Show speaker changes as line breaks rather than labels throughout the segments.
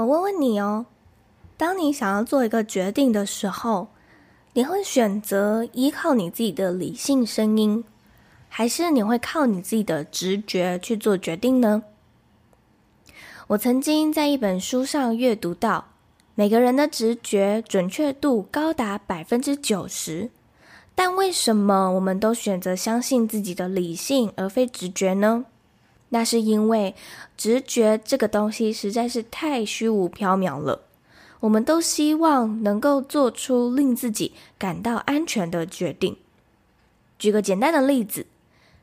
我问问你哦，当你想要做一个决定的时候，你会选择依靠你自己的理性声音，还是你会靠你自己的直觉去做决定呢？我曾经在一本书上阅读到，每个人的直觉准确度高达百分之九十，但为什么我们都选择相信自己的理性而非直觉呢？那是因为直觉这个东西实在是太虚无缥缈了。我们都希望能够做出令自己感到安全的决定。举个简单的例子，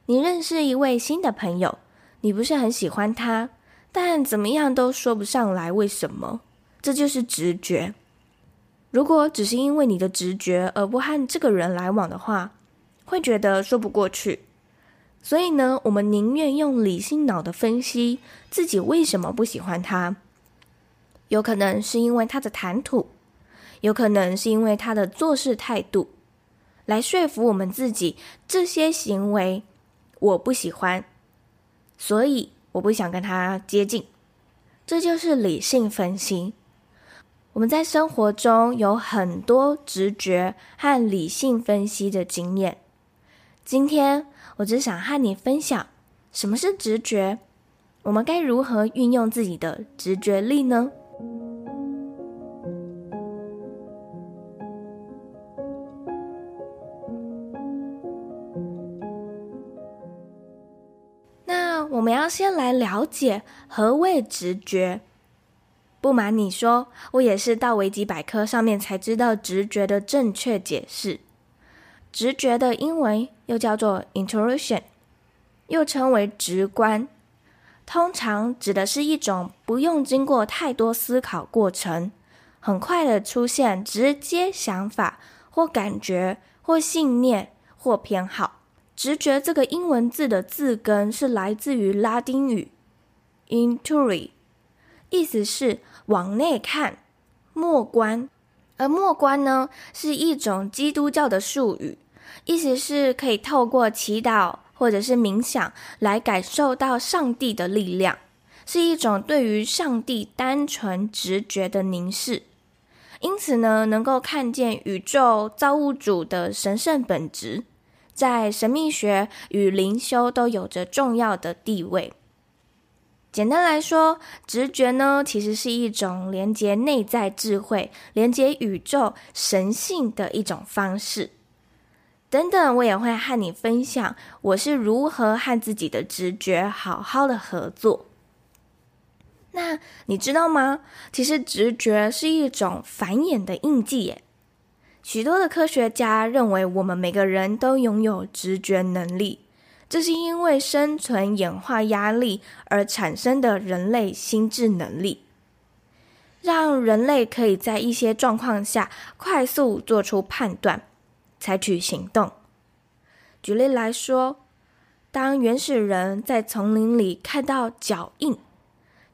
你认识一位新的朋友，你不是很喜欢他，但怎么样都说不上来为什么，这就是直觉。如果只是因为你的直觉而不和这个人来往的话，会觉得说不过去。所以呢，我们宁愿用理性脑的分析自己为什么不喜欢他。有可能是因为他的谈吐，有可能是因为他的做事态度，来说服我们自己这些行为我不喜欢，所以我不想跟他接近。这就是理性分析。我们在生活中有很多直觉和理性分析的经验。今天，我只想和你分享什么是直觉，我们该如何运用自己的直觉力呢？那我们要先来了解何谓直觉。不瞒你说，我也是到维基百科上面才知道直觉的正确解释。直觉的英文又叫做 intuition，又称为直观，通常指的是一种不用经过太多思考过程，很快的出现直接想法或感觉或信念或偏好。直觉这个英文字的字根是来自于拉丁语 intuere，意思是往内看、默观，而默观呢是一种基督教的术语。意思是可以透过祈祷或者是冥想来感受到上帝的力量，是一种对于上帝单纯直觉的凝视。因此呢，能够看见宇宙造物主的神圣本质，在神秘学与灵修都有着重要的地位。简单来说，直觉呢，其实是一种连接内在智慧、连接宇宙神性的一种方式。等等，我也会和你分享我是如何和自己的直觉好好的合作。那你知道吗？其实直觉是一种繁衍的印记耶。许多的科学家认为，我们每个人都拥有直觉能力，这是因为生存演化压力而产生的人类心智能力，让人类可以在一些状况下快速做出判断。采取行动。举例来说，当原始人在丛林里看到脚印，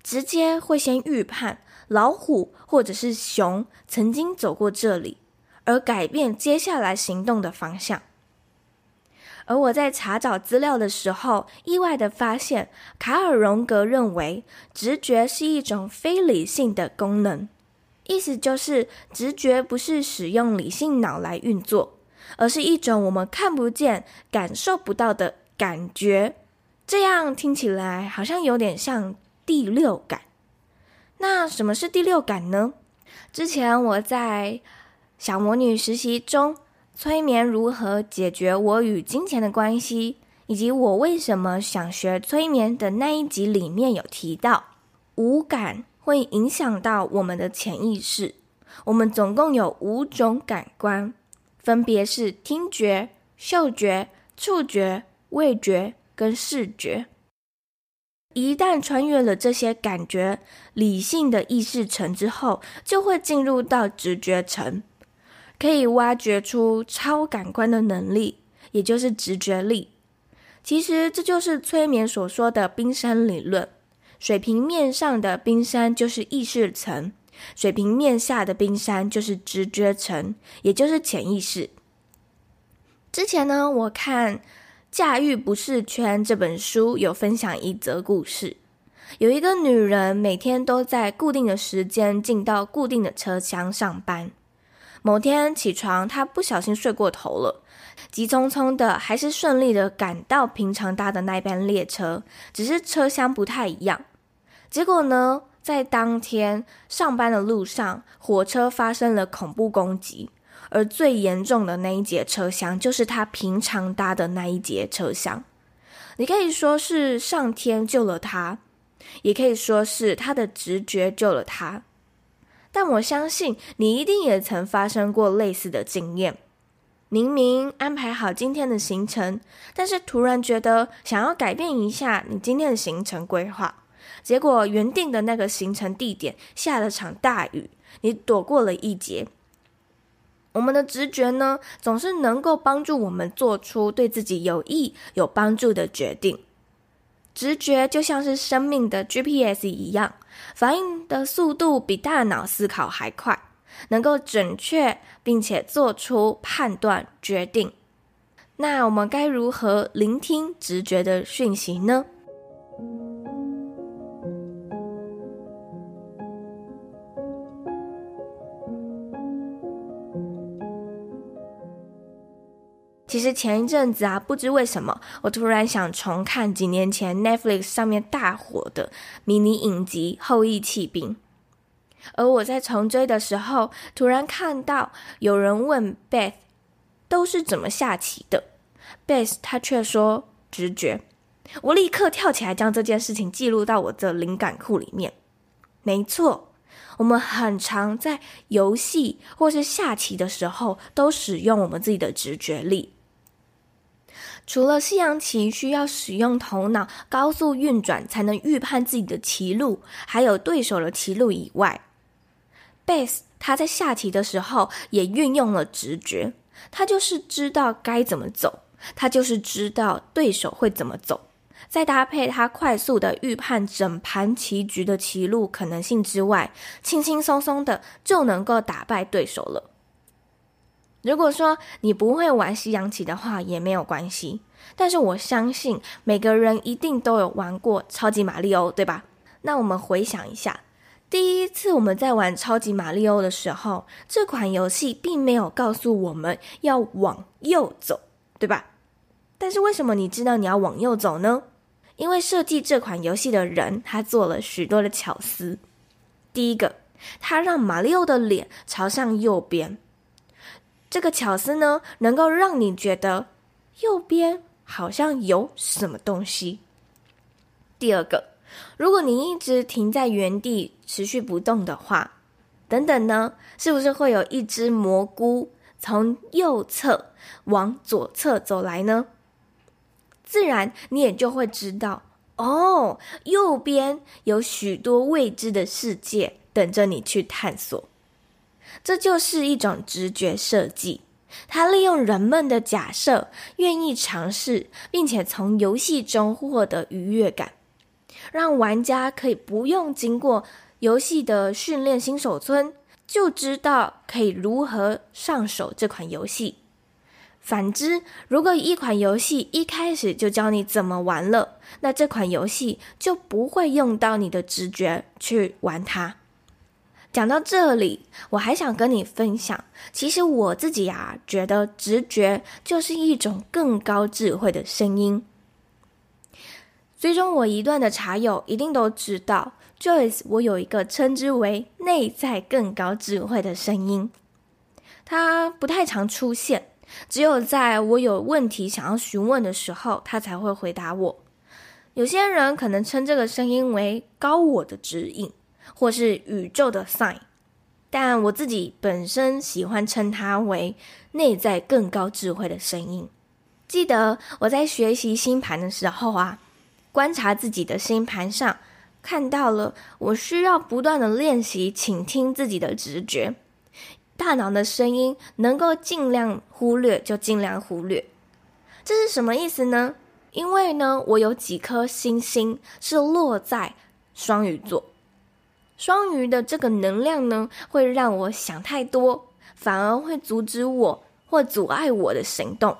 直接会先预判老虎或者是熊曾经走过这里，而改变接下来行动的方向。而我在查找资料的时候，意外的发现，卡尔荣格认为直觉是一种非理性的功能，意思就是直觉不是使用理性脑来运作。而是一种我们看不见、感受不到的感觉，这样听起来好像有点像第六感。那什么是第六感呢？之前我在小魔女实习中，催眠如何解决我与金钱的关系，以及我为什么想学催眠的那一集里面有提到，五感会影响到我们的潜意识。我们总共有五种感官。分别是听觉、嗅觉、触觉、味觉跟视觉。一旦穿越了这些感觉理性的意识层之后，就会进入到直觉层，可以挖掘出超感官的能力，也就是直觉力。其实这就是催眠所说的冰山理论。水平面上的冰山就是意识层，水平面下的冰山就是直觉层，也就是潜意识。之前呢，我看《驾驭不适圈》这本书有分享一则故事，有一个女人每天都在固定的时间进到固定的车厢上班。某天起床，她不小心睡过头了。急匆匆的，还是顺利的赶到平常搭的那班列车，只是车厢不太一样。结果呢，在当天上班的路上，火车发生了恐怖攻击，而最严重的那一节车厢，就是他平常搭的那一节车厢。你可以说是上天救了他，也可以说是他的直觉救了他。但我相信，你一定也曾发生过类似的经验。明明安排好今天的行程，但是突然觉得想要改变一下你今天的行程规划，结果原定的那个行程地点下了场大雨，你躲过了一劫。我们的直觉呢，总是能够帮助我们做出对自己有益、有帮助的决定。直觉就像是生命的 GPS 一样，反应的速度比大脑思考还快。能够准确并且做出判断决定，那我们该如何聆听直觉的讯息呢？实前一阵子啊，不知为什么，我突然想重看几年前 Netflix 上面大火的迷你影集《后翼弃兵》。而我在重追的时候，突然看到有人问 Beth 都是怎么下棋的，Beth 他却说直觉。我立刻跳起来将这件事情记录到我的灵感库里面。没错，我们很常在游戏或是下棋的时候都使用我们自己的直觉力。除了西洋棋需要使用头脑高速运转才能预判自己的棋路，还有对手的棋路以外。Beth 他在下棋的时候也运用了直觉，他就是知道该怎么走，他就是知道对手会怎么走，再搭配他快速的预判整盘棋局的棋路可能性之外，轻轻松松的就能够打败对手了。如果说你不会玩西洋棋的话也没有关系，但是我相信每个人一定都有玩过超级玛利欧，对吧？那我们回想一下。第一次我们在玩超级玛利欧的时候，这款游戏并没有告诉我们要往右走，对吧？但是为什么你知道你要往右走呢？因为设计这款游戏的人他做了许多的巧思。第一个，他让玛利欧的脸朝向右边，这个巧思呢，能够让你觉得右边好像有什么东西。第二个。如果你一直停在原地持续不动的话，等等呢，是不是会有一只蘑菇从右侧往左侧走来呢？自然你也就会知道，哦，右边有许多未知的世界等着你去探索。这就是一种直觉设计，它利用人们的假设，愿意尝试，并且从游戏中获得愉悦感。让玩家可以不用经过游戏的训练新手村，就知道可以如何上手这款游戏。反之，如果一款游戏一开始就教你怎么玩了，那这款游戏就不会用到你的直觉去玩它。讲到这里，我还想跟你分享，其实我自己啊，觉得直觉就是一种更高智慧的声音。追踪我一段的茶友一定都知道，Joyce，我有一个称之为内在更高智慧的声音，它不太常出现，只有在我有问题想要询问的时候，它才会回答我。有些人可能称这个声音为高我的指引，或是宇宙的 sign，但我自己本身喜欢称它为内在更高智慧的声音。记得我在学习星盘的时候啊。观察自己的星盘上，看到了我需要不断的练习倾听自己的直觉，大脑的声音能够尽量忽略就尽量忽略。这是什么意思呢？因为呢，我有几颗星星是落在双鱼座，双鱼的这个能量呢，会让我想太多，反而会阻止我或阻碍我的行动。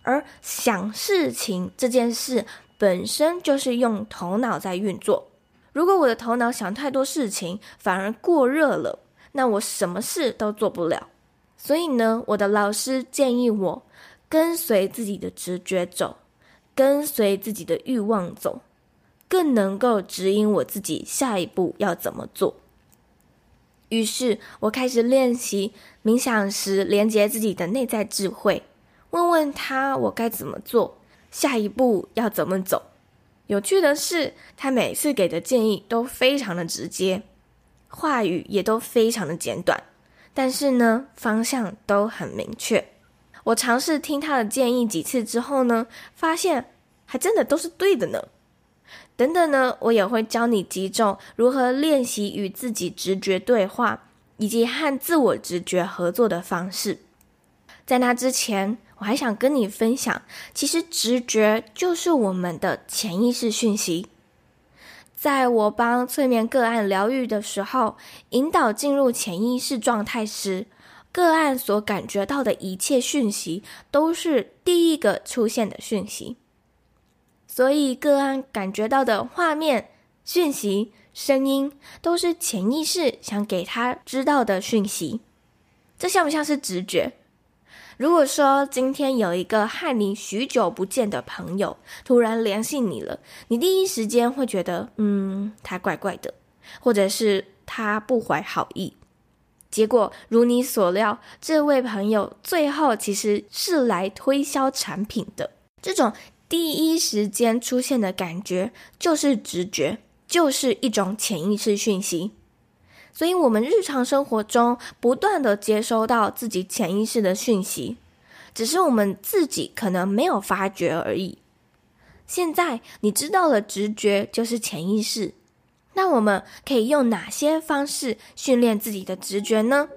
而想事情这件事本身就是用头脑在运作，如果我的头脑想太多事情，反而过热了，那我什么事都做不了。所以呢，我的老师建议我跟随自己的直觉走。跟随自己的欲望走，更能够指引我自己下一步要怎么做。于是我开始练习冥想时连接自己的内在智慧，问问他我该怎么做，下一步要怎么走。有趣的是，他每次给的建议都非常的直接，话语也都非常的简短，但是呢，方向都很明确。我尝试听他的建议几次之后呢，发现还真的都是对的呢。等等呢，我也会教你几种如何练习与自己直觉对话，以及和自我直觉合作的方式。在那之前，我还想跟你分享，其实直觉就是我们的潜意识讯息。在我帮催眠个案疗愈的时候，引导进入潜意识状态时，个案所感觉到的一切讯息，都是第一个出现的讯息，所以个案感觉到的画面、讯息、声音，都是潜意识想给他知道的讯息。这像不像是直觉？如果说今天有一个和你许久不见的朋友突然联系你了，你第一时间会觉得，嗯，他怪怪的，或者是他不怀好意。结果如你所料，这位朋友最后其实是来推销产品的。这种第一时间出现的感觉，就是直觉，就是一种潜意识讯息。所以，我们日常生活中不断地接收到自己潜意识的讯息，只是我们自己可能没有发觉而已。现在你知道了，直觉就是潜意识。那我们可以用哪些方式训练自己的直觉呢？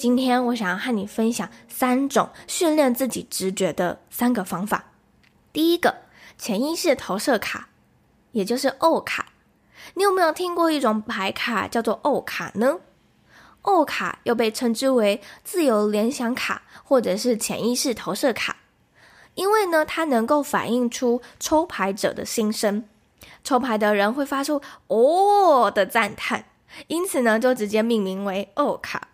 今天我想要和你分享三种训练自己直觉的三个方法。第一个，潜意识投射卡，也就是 O 卡。你有没有听过一种牌卡叫做 O 卡呢？O 卡又被称之为自由联想卡，或者是潜意识投射卡，因为呢，它能够反映出抽牌者的心声，抽牌的人会发出“哦”的赞叹，因此呢，就直接命名为 O 卡。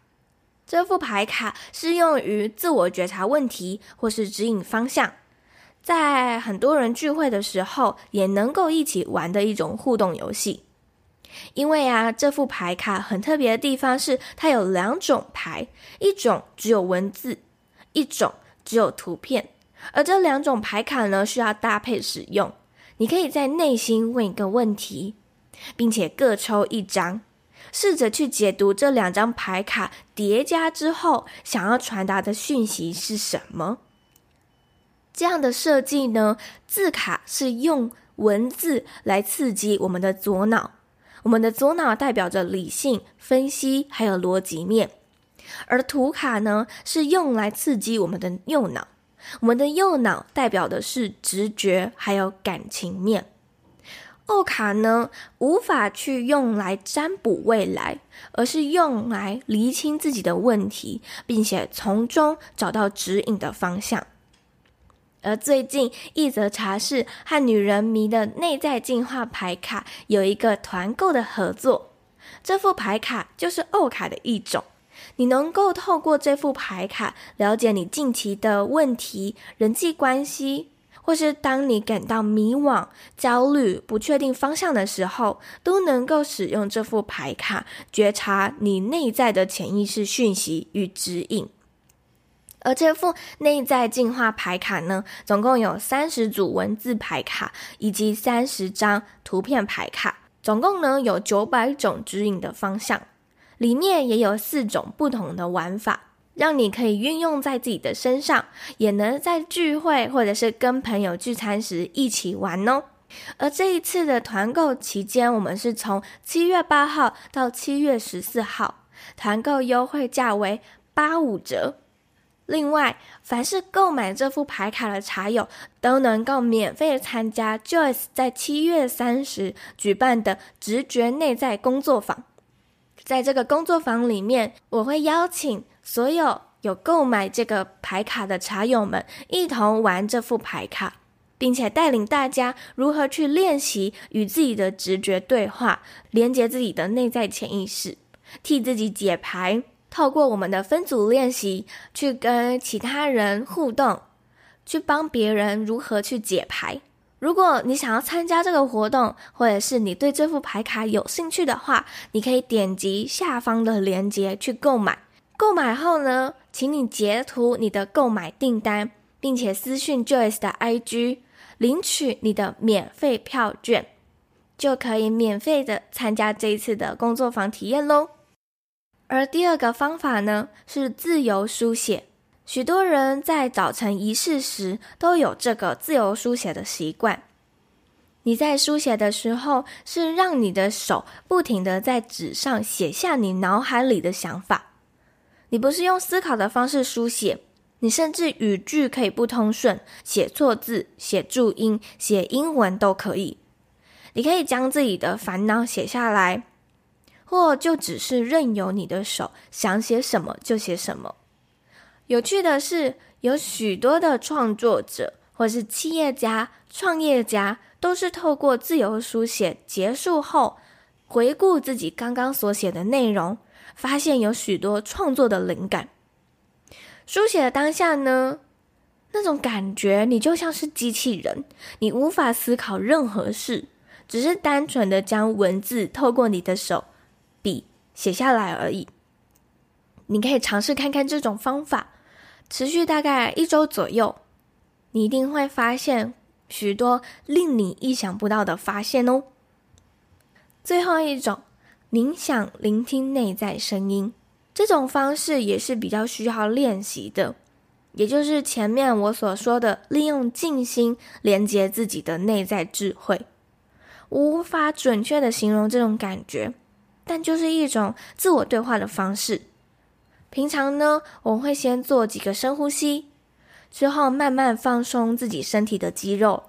这副牌卡适用于自我觉察问题，或是指引方向，在很多人聚会的时候，也能够一起玩的一种互动游戏。因为啊，这副牌卡很特别的地方是，它有两种牌，一种只有文字，一种只有图片。而这两种牌卡呢，需要搭配使用。你可以在内心问一个问题，并且各抽一张，试着去解读这两张牌卡叠加之后想要传达的讯息是什么。这样的设计呢，字卡是用文字来刺激我们的左脑。我们的左脑代表着理性分析，还有逻辑面，而图卡呢，是用来刺激我们的右脑。我们的右脑代表的是直觉，还有感情面。O 卡呢，无法去用来占卜未来，而是用来厘清自己的问题，并且从中找到指引的方向。而最近，一则茶室和女人迷的内在进化牌卡有一个团购的合作。这副牌卡就是 O 卡的一种，你能够透过这副牌卡了解你近期的问题、人际关系，或是当你感到迷惘、焦虑、不确定方向的时候，都能够使用这副牌卡觉察你内在的潜意识讯息与指引。而这副内在进化牌卡呢，总共有三十组文字牌卡以及三十张图片牌卡，总共呢有九百种指引的方向，里面也有四种不同的玩法，让你可以运用在自己的身上，也能在聚会或者是跟朋友聚餐时一起玩哦。而这一次的团购期间，我们是从七月八号到七月十四号，团购优惠价为八五折。另外，凡是购买这副牌卡的茶友，都能够免费参加 Joyce 在七月三十举办的直觉内在工作坊。在这个工作坊里面，我会邀请所有有购买这个牌卡的茶友们一同玩这副牌卡，并且带领大家如何去练习与自己的直觉对话，连接自己的内在潜意识，替自己解牌。透过我们的分组练习，去跟其他人互动，去帮别人如何去解牌。如果你想要参加这个活动，或者是你对这副牌卡有兴趣的话，你可以点击下方的链接去购买。购买后呢，请你截图你的购买订单，并且私讯 Joyce 的 IG，领取你的免费票券，就可以免费的参加这一次的工作坊体验喽。而第二个方法呢，是自由书写。许多人在早晨仪式时都有这个自由书写的习惯。你在书写的时候，是让你的手不停的在纸上写下你脑海里的想法。你不是用思考的方式书写，你甚至语句可以不通顺，写错字、写注音、写英文都可以。你可以将自己的烦恼写下来。或就只是任由你的手想写什么就写什么。有趣的是，有许多的创作者或是企业家、创业家，都是透过自由书写结束后，回顾自己刚刚所写的内容，发现有许多创作的灵感。书写的当下呢，那种感觉，你就像是机器人，你无法思考任何事，只是单纯的将文字透过你的手。笔写下来而已。你可以尝试看看这种方法，持续大概一周左右，你一定会发现许多令你意想不到的发现哦。最后一种，冥想聆听内在声音，这种方式也是比较需要练习的，也就是前面我所说的，利用静心连接自己的内在智慧。无法准确的形容这种感觉。但就是一种自我对话的方式。平常呢，我会先做几个深呼吸，之后慢慢放松自己身体的肌肉。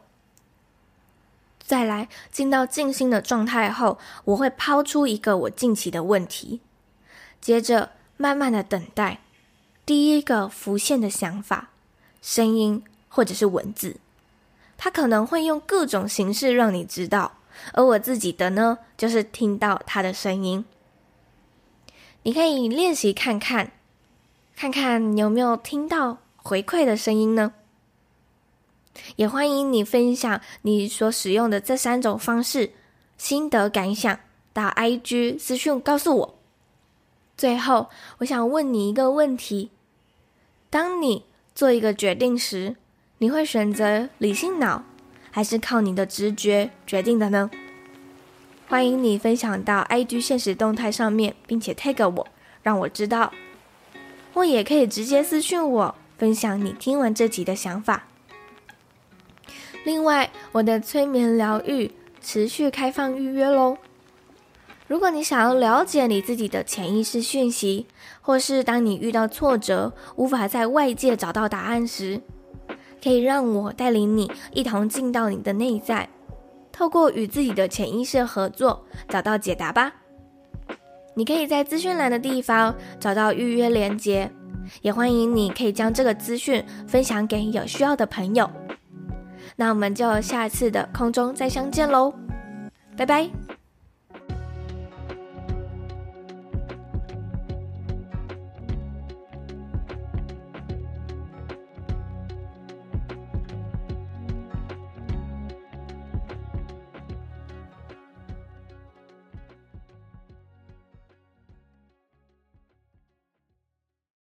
再来进到静心的状态后，我会抛出一个我近期的问题，接着慢慢的等待第一个浮现的想法、声音或者是文字。它可能会用各种形式让你知道。而我自己的呢，就是听到他的声音。你可以练习看看，看看有没有听到回馈的声音呢？也欢迎你分享你所使用的这三种方式心得感想，到 IG 私讯告诉我。最后，我想问你一个问题：当你做一个决定时，你会选择理性脑？还是靠你的直觉决定的呢？欢迎你分享到 IG 现实动态上面，并且 tag 我，让我知道。或也可以直接私讯我，分享你听完这集的想法。另外，我的催眠疗愈持续开放预约喽。如果你想要了解你自己的潜意识讯息，或是当你遇到挫折，无法在外界找到答案时，可以让我带领你一同进到你的内在，透过与自己的潜意识合作，找到解答吧。你可以在资讯栏的地方找到预约链接，也欢迎你可以将这个资讯分享给有需要的朋友。那我们就下次的空中再相见喽，拜拜。